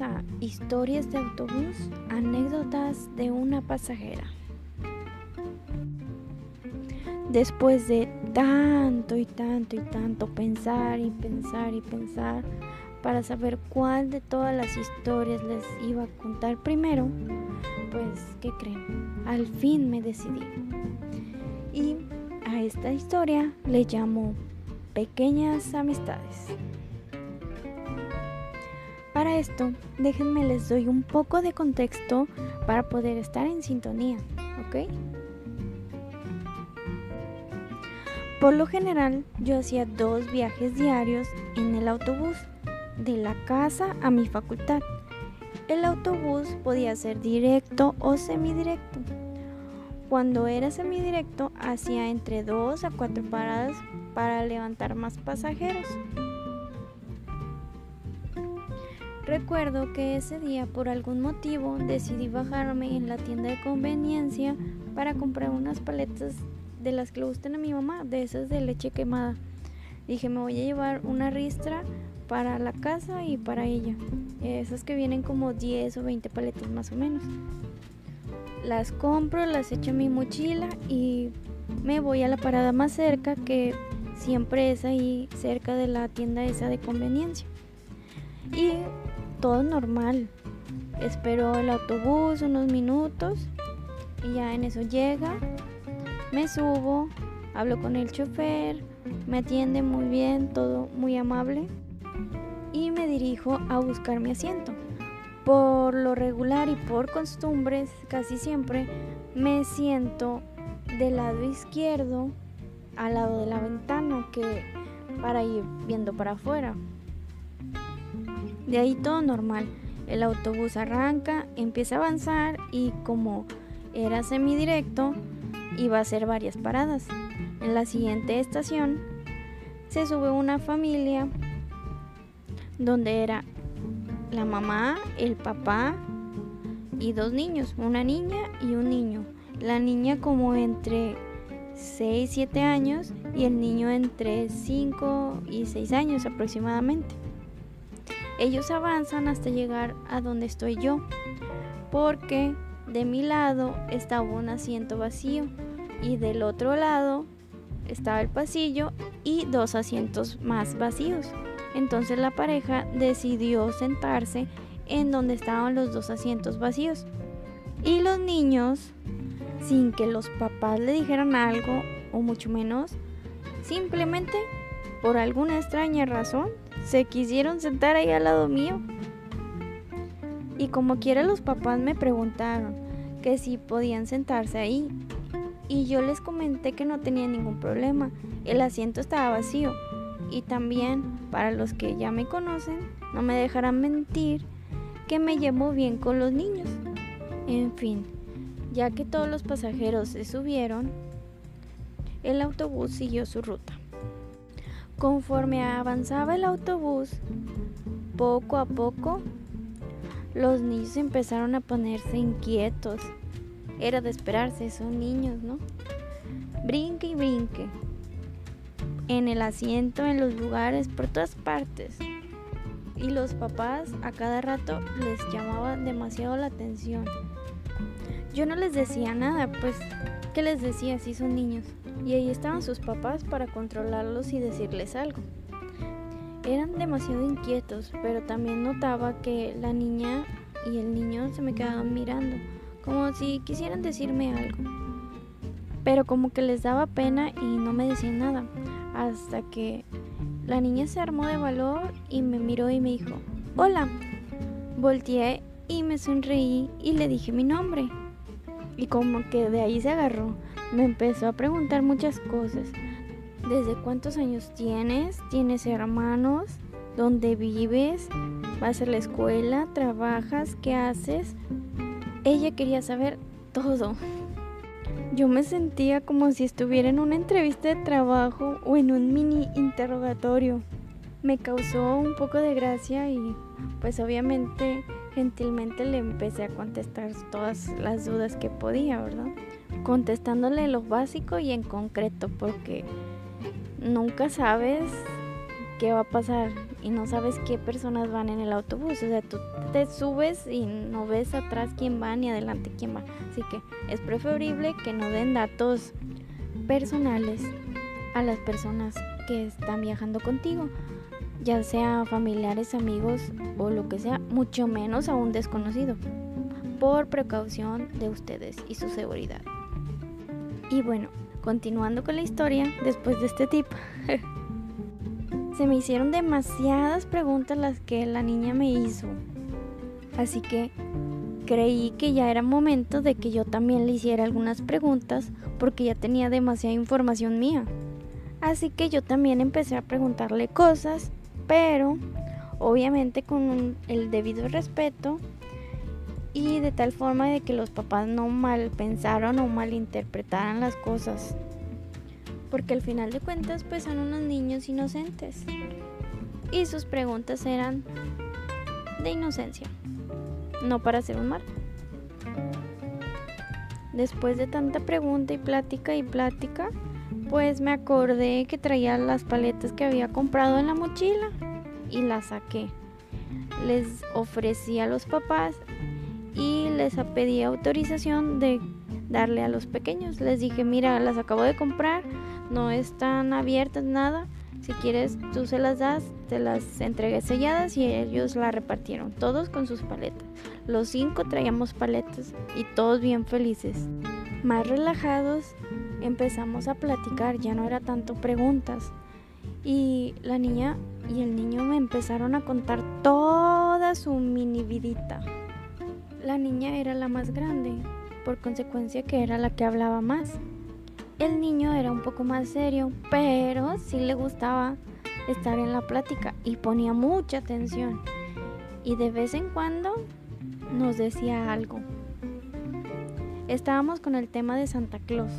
A Historias de Autobús, anécdotas de una pasajera. Después de tanto y tanto y tanto pensar y pensar y pensar para saber cuál de todas las historias les iba a contar primero, pues, ¿qué creen? Al fin me decidí. Y a esta historia le llamo Pequeñas Amistades. Para esto, déjenme les doy un poco de contexto para poder estar en sintonía, ¿ok? Por lo general, yo hacía dos viajes diarios en el autobús, de la casa a mi facultad. El autobús podía ser directo o semidirecto. Cuando era semidirecto, hacía entre dos a cuatro paradas para levantar más pasajeros. Recuerdo que ese día por algún motivo decidí bajarme en la tienda de conveniencia para comprar unas paletas de las que le gustan a mi mamá, de esas de leche quemada. Dije, me voy a llevar una ristra para la casa y para ella. Esas que vienen como 10 o 20 paletas más o menos. Las compro, las echo en mi mochila y me voy a la parada más cerca que siempre es ahí cerca de la tienda esa de conveniencia. Y todo normal. Espero el autobús unos minutos y ya en eso llega. Me subo, hablo con el chofer, me atiende muy bien, todo muy amable y me dirijo a buscar mi asiento. Por lo regular y por costumbres, casi siempre me siento del lado izquierdo al lado de la ventana que para ir viendo para afuera. De ahí todo normal. El autobús arranca, empieza a avanzar y como era semidirecto, iba a hacer varias paradas. En la siguiente estación se sube una familia donde era la mamá, el papá y dos niños, una niña y un niño. La niña como entre 6, 7 años y el niño entre 5 y 6 años aproximadamente. Ellos avanzan hasta llegar a donde estoy yo, porque de mi lado estaba un asiento vacío y del otro lado estaba el pasillo y dos asientos más vacíos. Entonces la pareja decidió sentarse en donde estaban los dos asientos vacíos. Y los niños, sin que los papás le dijeran algo, o mucho menos, simplemente, por alguna extraña razón, se quisieron sentar ahí al lado mío. Y como quiera los papás me preguntaron que si podían sentarse ahí. Y yo les comenté que no tenía ningún problema. El asiento estaba vacío. Y también, para los que ya me conocen, no me dejarán mentir que me llevo bien con los niños. En fin, ya que todos los pasajeros se subieron, el autobús siguió su ruta. Conforme avanzaba el autobús, poco a poco, los niños empezaron a ponerse inquietos. Era de esperarse, son niños, ¿no? Brinque y brinque. En el asiento, en los lugares, por todas partes. Y los papás a cada rato les llamaban demasiado la atención. Yo no les decía nada, pues, ¿qué les decía si son niños? Y ahí estaban sus papás para controlarlos y decirles algo. Eran demasiado inquietos, pero también notaba que la niña y el niño se me quedaban mirando, como si quisieran decirme algo. Pero como que les daba pena y no me decían nada, hasta que la niña se armó de valor y me miró y me dijo, hola. Volteé y me sonreí y le dije mi nombre. Y como que de ahí se agarró me empezó a preguntar muchas cosas. ¿Desde cuántos años tienes? ¿Tienes hermanos? ¿Dónde vives? ¿Vas a la escuela? ¿Trabajas? ¿Qué haces? Ella quería saber todo. Yo me sentía como si estuviera en una entrevista de trabajo o en un mini interrogatorio. Me causó un poco de gracia y pues obviamente gentilmente le empecé a contestar todas las dudas que podía, ¿verdad? Contestándole lo básico y en concreto, porque nunca sabes qué va a pasar y no sabes qué personas van en el autobús. O sea, tú te subes y no ves atrás quién va ni adelante quién va. Así que es preferible que no den datos personales a las personas que están viajando contigo, ya sea familiares, amigos o lo que sea, mucho menos a un desconocido, por precaución de ustedes y su seguridad. Y bueno, continuando con la historia, después de este tip, se me hicieron demasiadas preguntas las que la niña me hizo. Así que creí que ya era momento de que yo también le hiciera algunas preguntas porque ya tenía demasiada información mía. Así que yo también empecé a preguntarle cosas, pero obviamente con el debido respeto y de tal forma de que los papás no mal pensaron o malinterpretaran las cosas. Porque al final de cuentas pues son unos niños inocentes. Y sus preguntas eran de inocencia, no para hacer un mal. Después de tanta pregunta y plática y plática, pues me acordé que traía las paletas que había comprado en la mochila y las saqué. Les ofrecí a los papás y les pedí autorización de darle a los pequeños. Les dije, mira, las acabo de comprar, no están abiertas nada. Si quieres, tú se las das, te las entregué selladas y ellos la repartieron, todos con sus paletas. Los cinco traíamos paletas y todos bien felices. Más relajados, empezamos a platicar, ya no era tanto preguntas. Y la niña y el niño me empezaron a contar toda su mini vidita. La niña era la más grande, por consecuencia que era la que hablaba más. El niño era un poco más serio, pero sí le gustaba estar en la plática y ponía mucha atención. Y de vez en cuando nos decía algo. Estábamos con el tema de Santa Claus.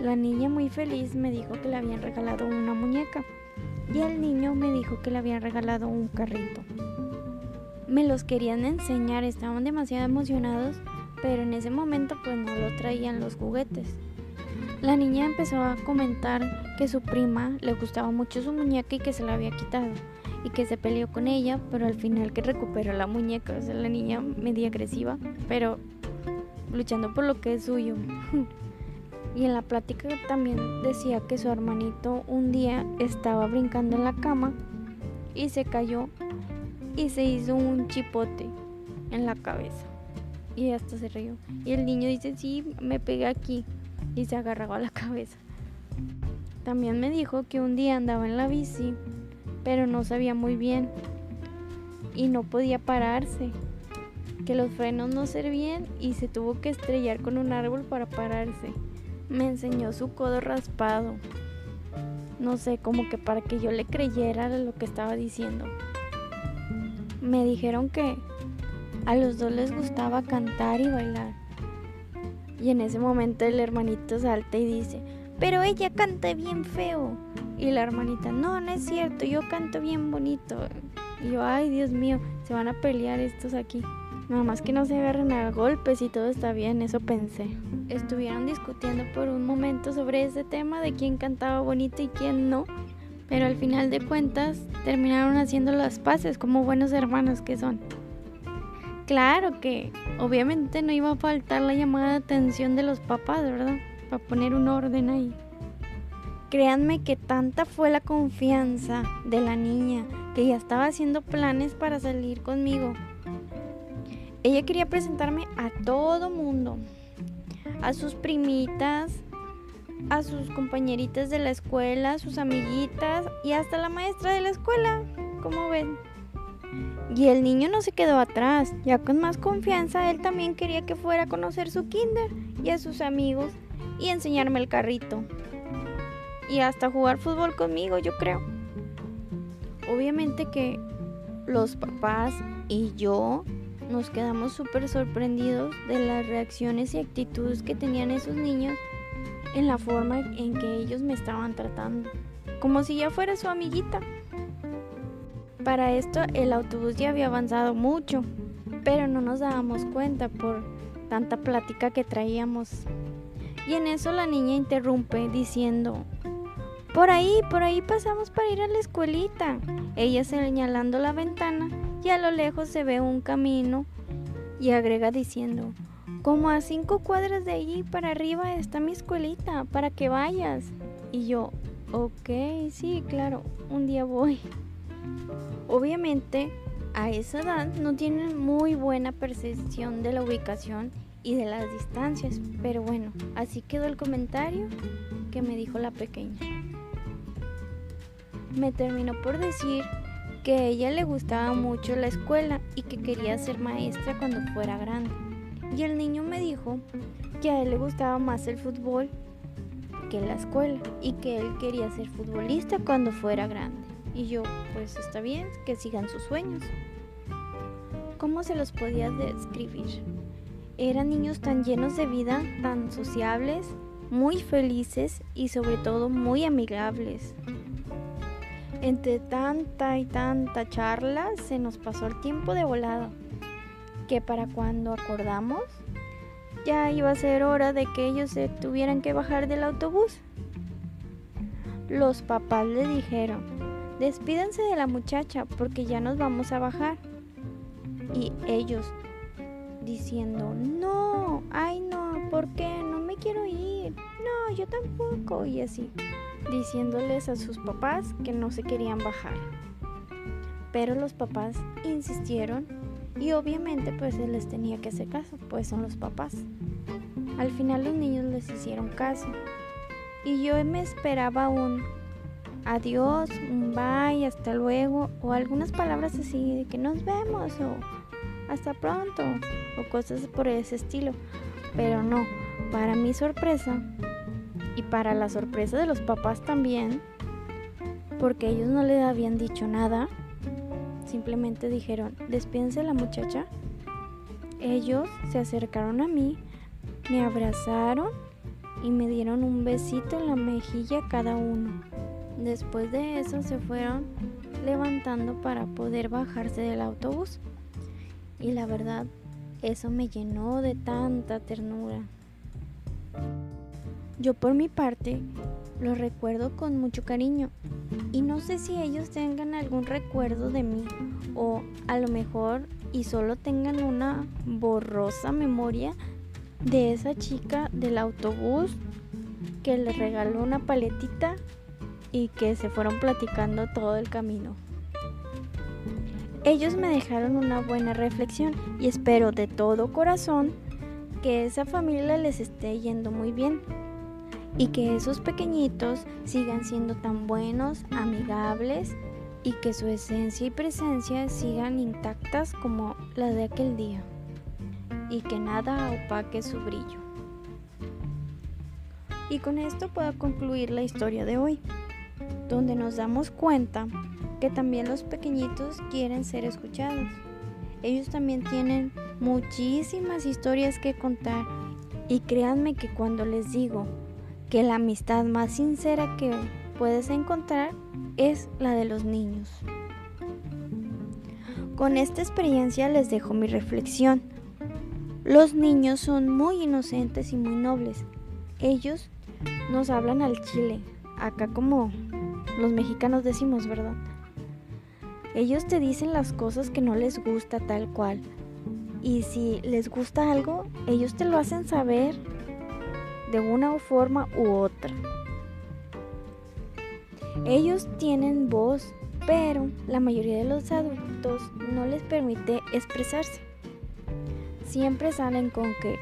La niña muy feliz me dijo que le habían regalado una muñeca y el niño me dijo que le habían regalado un carrito me los querían enseñar, estaban demasiado emocionados, pero en ese momento pues no lo traían los juguetes. La niña empezó a comentar que su prima le gustaba mucho su muñeca y que se la había quitado y que se peleó con ella, pero al final que recuperó la muñeca, o sea, la niña media agresiva, pero luchando por lo que es suyo. y en la plática también decía que su hermanito un día estaba brincando en la cama y se cayó y se hizo un chipote en la cabeza. Y hasta se rió. Y el niño dice, sí, me pegué aquí. Y se agarraba la cabeza. También me dijo que un día andaba en la bici, pero no sabía muy bien. Y no podía pararse. Que los frenos no servían y se tuvo que estrellar con un árbol para pararse. Me enseñó su codo raspado. No sé, como que para que yo le creyera lo que estaba diciendo me dijeron que a los dos les gustaba cantar y bailar. Y en ese momento el hermanito salta y dice, pero ella canta bien feo. Y la hermanita, no, no es cierto, yo canto bien bonito. Y yo, ay Dios mío, se van a pelear estos aquí. Nada más que no se agarren a golpes y todo está bien, eso pensé. Estuvieron discutiendo por un momento sobre ese tema de quién cantaba bonito y quién no pero al final de cuentas terminaron haciendo las paces como buenos hermanos que son. Claro que obviamente no iba a faltar la llamada de atención de los papás, ¿verdad? Para poner un orden ahí. Créanme que tanta fue la confianza de la niña que ya estaba haciendo planes para salir conmigo. Ella quería presentarme a todo mundo, a sus primitas, a sus compañeritas de la escuela, sus amiguitas y hasta la maestra de la escuela, como ven. Y el niño no se quedó atrás, ya con más confianza él también quería que fuera a conocer su kinder y a sus amigos y enseñarme el carrito. Y hasta jugar fútbol conmigo, yo creo. Obviamente que los papás y yo nos quedamos súper sorprendidos de las reacciones y actitudes que tenían esos niños en la forma en que ellos me estaban tratando, como si ya fuera su amiguita. Para esto el autobús ya había avanzado mucho, pero no nos dábamos cuenta por tanta plática que traíamos. Y en eso la niña interrumpe diciendo, Por ahí, por ahí pasamos para ir a la escuelita. Ella señalando la ventana y a lo lejos se ve un camino y agrega diciendo, como a cinco cuadras de allí para arriba está mi escuelita, para que vayas. Y yo, ok, sí, claro, un día voy. Obviamente, a esa edad no tienen muy buena percepción de la ubicación y de las distancias, pero bueno, así quedó el comentario que me dijo la pequeña. Me terminó por decir que a ella le gustaba mucho la escuela y que quería ser maestra cuando fuera grande. Y el niño me dijo que a él le gustaba más el fútbol que la escuela y que él quería ser futbolista cuando fuera grande. Y yo, pues está bien, que sigan sus sueños. ¿Cómo se los podía describir? Eran niños tan llenos de vida, tan sociables, muy felices y sobre todo muy amigables. Entre tanta y tanta charla se nos pasó el tiempo de volado, que para cuando acordamos ya iba a ser hora de que ellos se tuvieran que bajar del autobús. Los papás le dijeron, despídanse de la muchacha porque ya nos vamos a bajar. Y ellos diciendo, no, ay no, ¿por qué? No me quiero ir. No, yo tampoco. Y así diciéndoles a sus papás que no se querían bajar. Pero los papás insistieron y obviamente pues él les tenía que hacer caso, pues son los papás. Al final los niños les hicieron caso y yo me esperaba un adiós, un bye, hasta luego o algunas palabras así de que nos vemos o hasta pronto o cosas por ese estilo. Pero no, para mi sorpresa, y para la sorpresa de los papás también, porque ellos no le habían dicho nada, simplemente dijeron, despídense la muchacha. Ellos se acercaron a mí, me abrazaron y me dieron un besito en la mejilla cada uno. Después de eso se fueron levantando para poder bajarse del autobús. Y la verdad, eso me llenó de tanta ternura. Yo por mi parte los recuerdo con mucho cariño y no sé si ellos tengan algún recuerdo de mí o a lo mejor y solo tengan una borrosa memoria de esa chica del autobús que les regaló una paletita y que se fueron platicando todo el camino. Ellos me dejaron una buena reflexión y espero de todo corazón que esa familia les esté yendo muy bien y que esos pequeñitos sigan siendo tan buenos, amigables y que su esencia y presencia sigan intactas como la de aquel día y que nada opaque su brillo. Y con esto puedo concluir la historia de hoy, donde nos damos cuenta que también los pequeñitos quieren ser escuchados. Ellos también tienen muchísimas historias que contar y créanme que cuando les digo que la amistad más sincera que puedes encontrar es la de los niños. Con esta experiencia les dejo mi reflexión. Los niños son muy inocentes y muy nobles. Ellos nos hablan al chile, acá como los mexicanos decimos, ¿verdad? Ellos te dicen las cosas que no les gusta tal cual. Y si les gusta algo, ellos te lo hacen saber de una forma u otra. Ellos tienen voz, pero la mayoría de los adultos no les permite expresarse. Siempre salen con que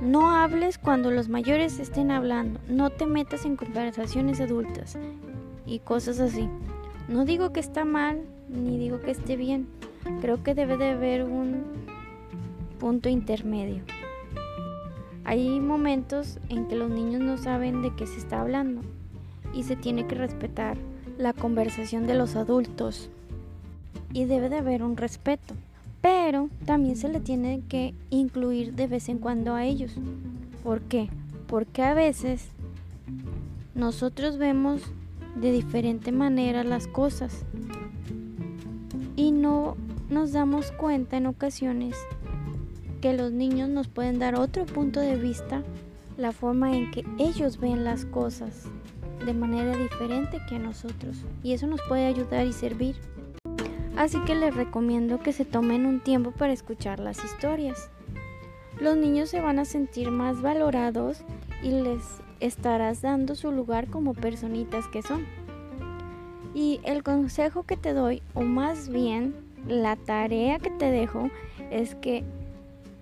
no hables cuando los mayores estén hablando, no te metas en conversaciones adultas y cosas así. No digo que está mal, ni digo que esté bien. Creo que debe de haber un punto intermedio. Hay momentos en que los niños no saben de qué se está hablando y se tiene que respetar la conversación de los adultos y debe de haber un respeto, pero también se le tiene que incluir de vez en cuando a ellos. ¿Por qué? Porque a veces nosotros vemos de diferente manera las cosas y no nos damos cuenta en ocasiones que los niños nos pueden dar otro punto de vista, la forma en que ellos ven las cosas. de manera diferente que nosotros y eso nos puede ayudar y servir. Así que les recomiendo que se tomen un tiempo para escuchar las historias. Los niños se van a sentir más valorados y les estarás dando su lugar como personitas que son. Y el consejo que te doy, o más bien la tarea que te dejo, es que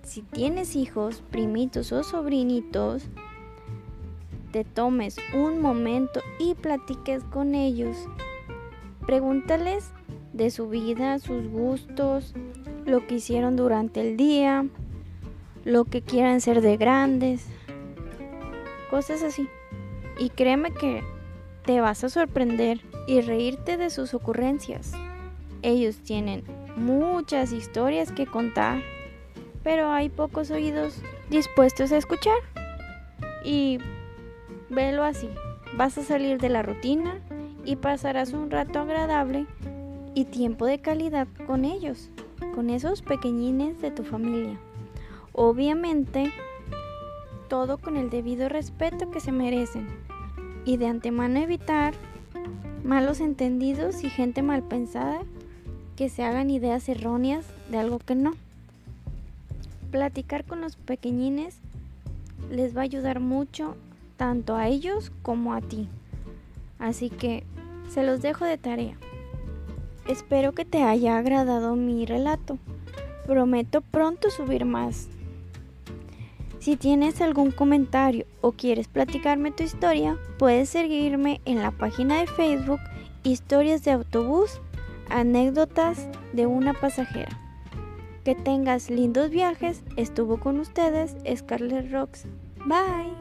si tienes hijos, primitos o sobrinitos, te tomes un momento y platiques con ellos. Pregúntales de su vida, sus gustos, lo que hicieron durante el día, lo que quieran ser de grandes, cosas así. Y créeme que te vas a sorprender y reírte de sus ocurrencias. Ellos tienen muchas historias que contar, pero hay pocos oídos dispuestos a escuchar. Y velo así, vas a salir de la rutina y pasarás un rato agradable y tiempo de calidad con ellos, con esos pequeñines de tu familia. Obviamente, todo con el debido respeto que se merecen y de antemano evitar malos entendidos y gente mal pensada que se hagan ideas erróneas de algo que no. Platicar con los pequeñines les va a ayudar mucho tanto a ellos como a ti. Así que se los dejo de tarea. Espero que te haya agradado mi relato. Prometo pronto subir más. Si tienes algún comentario o quieres platicarme tu historia, puedes seguirme en la página de Facebook Historias de Autobús, anécdotas de una pasajera. Que tengas lindos viajes. Estuvo con ustedes Scarlett Rocks. Bye.